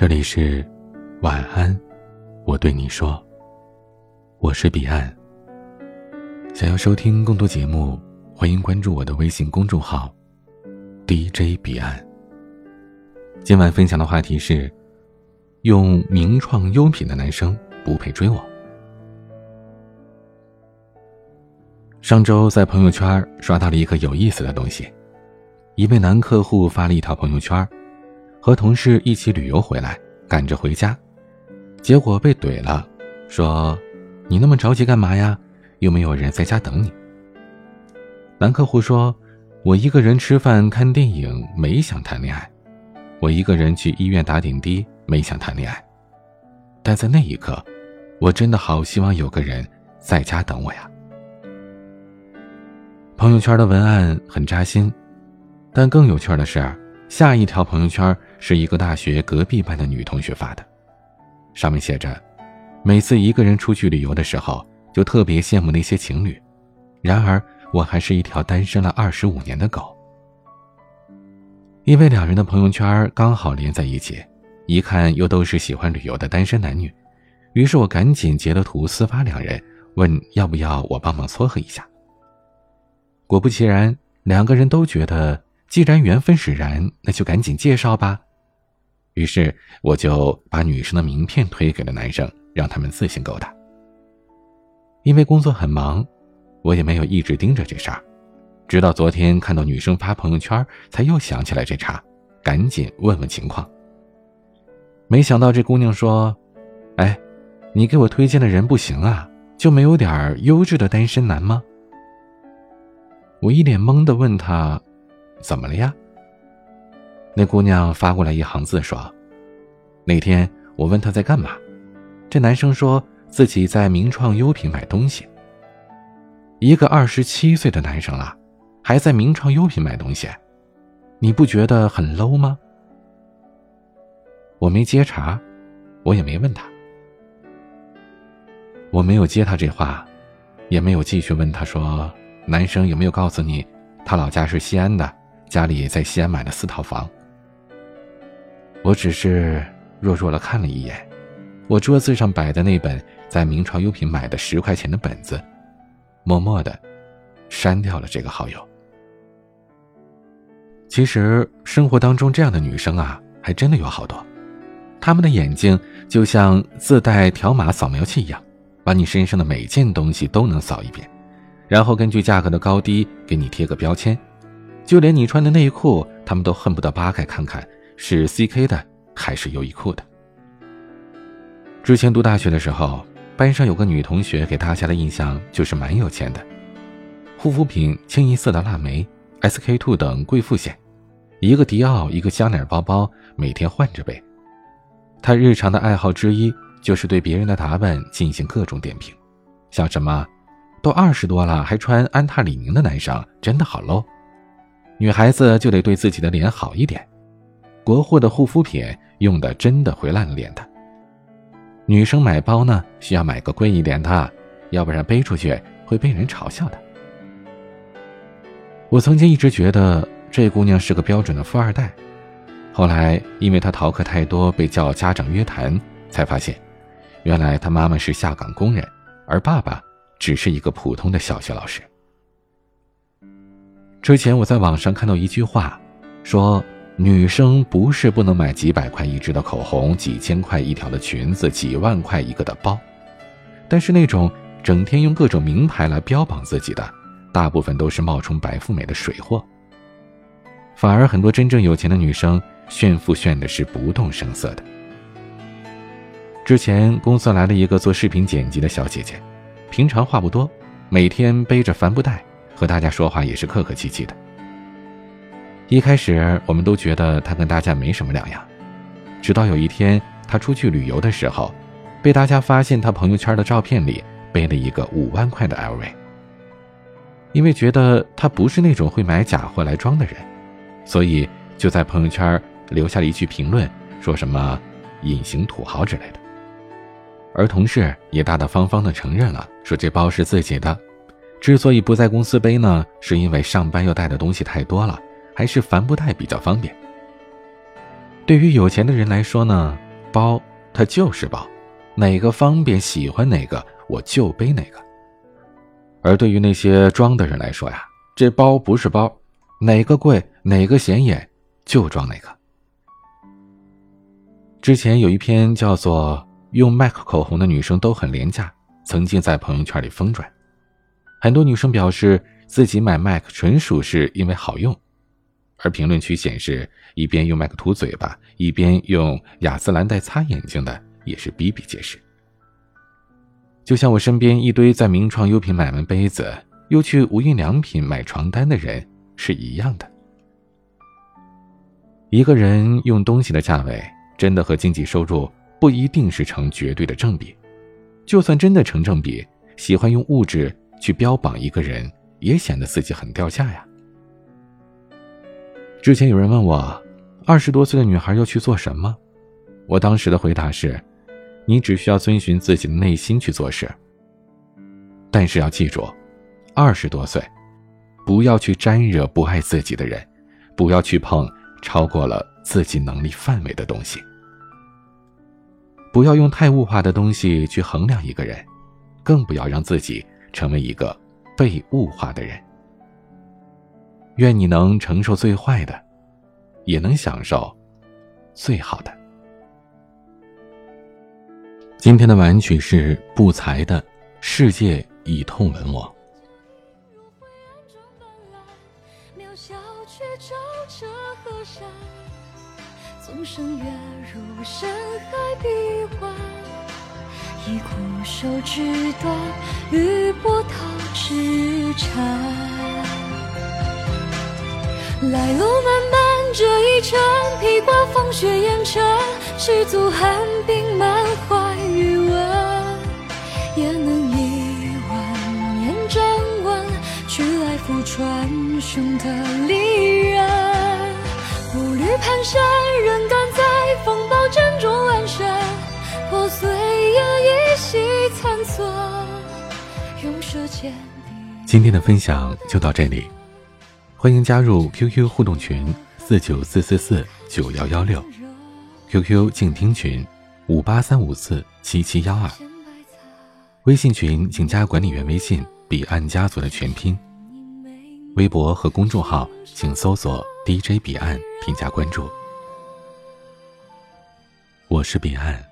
这里是晚安，我对你说，我是彼岸。想要收听更多节目，欢迎关注我的微信公众号 DJ 彼岸。今晚分享的话题是：用名创优品的男生不配追我。上周在朋友圈刷到了一个有意思的东西，一位男客户发了一条朋友圈。和同事一起旅游回来，赶着回家，结果被怼了，说：“你那么着急干嘛呀？又没有人在家等你。”男客户说：“我一个人吃饭看电影，没想谈恋爱；我一个人去医院打点滴，没想谈恋爱。但在那一刻，我真的好希望有个人在家等我呀。”朋友圈的文案很扎心，但更有趣的是。下一条朋友圈是一个大学隔壁班的女同学发的，上面写着：“每次一个人出去旅游的时候，就特别羡慕那些情侣。然而，我还是一条单身了二十五年的狗。”因为两人的朋友圈刚好连在一起，一看又都是喜欢旅游的单身男女，于是我赶紧截了图私发两人，问要不要我帮忙撮合一下。果不其然，两个人都觉得。既然缘分使然，那就赶紧介绍吧。于是我就把女生的名片推给了男生，让他们自行勾搭。因为工作很忙，我也没有一直盯着这事儿，直到昨天看到女生发朋友圈，才又想起来这茬，赶紧问问情况。没想到这姑娘说：“哎，你给我推荐的人不行啊，就没有点优质的单身男吗？”我一脸懵的问她。怎么了呀？那姑娘发过来一行字说：“那天我问他在干嘛，这男生说自己在名创优品买东西。一个二十七岁的男生了，还在名创优品买东西，你不觉得很 low 吗？”我没接茬，我也没问他，我没有接他这话，也没有继续问他说：“男生有没有告诉你，他老家是西安的？”家里在西安买了四套房，我只是弱弱的看了一眼，我桌子上摆的那本在明创优品买的十块钱的本子，默默的删掉了这个好友。其实生活当中这样的女生啊，还真的有好多，她们的眼睛就像自带条码扫描器一样，把你身上的每件东西都能扫一遍，然后根据价格的高低给你贴个标签。就连你穿的内裤，他们都恨不得扒开看看是 CK 的还是优衣库的。之前读大学的时候，班上有个女同学给大家的印象就是蛮有钱的，护肤品清一色的腊梅、SK two 等贵妇线，一个迪奥，一个香奈儿包包，每天换着背。她日常的爱好之一就是对别人的打扮进行各种点评，像什么，都二十多了还穿安踏李宁的男生真的好 low。女孩子就得对自己的脸好一点，国货的护肤品用的真的会烂脸的。女生买包呢，需要买个贵一点的，要不然背出去会被人嘲笑的。我曾经一直觉得这姑娘是个标准的富二代，后来因为她逃课太多被叫家长约谈，才发现，原来她妈妈是下岗工人，而爸爸只是一个普通的小学老师。之前我在网上看到一句话，说女生不是不能买几百块一支的口红、几千块一条的裙子、几万块一个的包，但是那种整天用各种名牌来标榜自己的，大部分都是冒充白富美的水货。反而很多真正有钱的女生炫富炫的是不动声色的。之前公司来了一个做视频剪辑的小姐姐，平常话不多，每天背着帆布袋。和大家说话也是客客气气的。一开始我们都觉得他跟大家没什么两样，直到有一天他出去旅游的时候，被大家发现他朋友圈的照片里背了一个五万块的 LV。因为觉得他不是那种会买假货来装的人，所以就在朋友圈留下了一句评论，说什么“隐形土豪”之类的。而同事也大大方方的承认了，说这包是自己的。之所以不在公司背呢，是因为上班要带的东西太多了，还是帆布袋比较方便。对于有钱的人来说呢，包它就是包，哪个方便喜欢哪个我就背哪个。而对于那些装的人来说呀，这包不是包，哪个贵哪个显眼就装哪个。之前有一篇叫做“用 MAC 口红的女生都很廉价”，曾经在朋友圈里疯转，很多女生表示自己买 MAC 纯属是因为好用。而评论区显示，一边用 MAC 涂嘴巴，一边用雅诗兰黛擦眼睛的也是比比皆是。就像我身边一堆在名创优品买完杯子，又去无印良品买床单的人是一样的。一个人用东西的价位，真的和经济收入不一定是成绝对的正比。就算真的成正比，喜欢用物质去标榜一个人，也显得自己很掉价呀。之前有人问我，二十多岁的女孩要去做什么？我当时的回答是：你只需要遵循自己的内心去做事。但是要记住，二十多岁，不要去沾惹不爱自己的人，不要去碰超过了自己能力范围的东西，不要用太物化的东西去衡量一个人，更不要让自己成为一个被物化的人。愿你能承受最坏的，也能享受最好的。今天的晚曲是不才的《世界以痛吻我》。一枯手指断，雨波涛之缠。来路漫漫，这一程，披挂风雪烟尘，赤足寒冰满怀余温，也能以万年征吻，去来复传雄的利刃。步履蹒跚，仍敢在风暴阵中安身，破碎也依稀残存，用舌尖。今天的分享就到这里。欢迎加入 QQ 互动群四九四四四九幺幺六，QQ 静听群五八三五四七七幺二，微信群请加管理员微信彼岸家族的全拼，微博和公众号请搜索 DJ 彼岸添加关注。我是彼岸。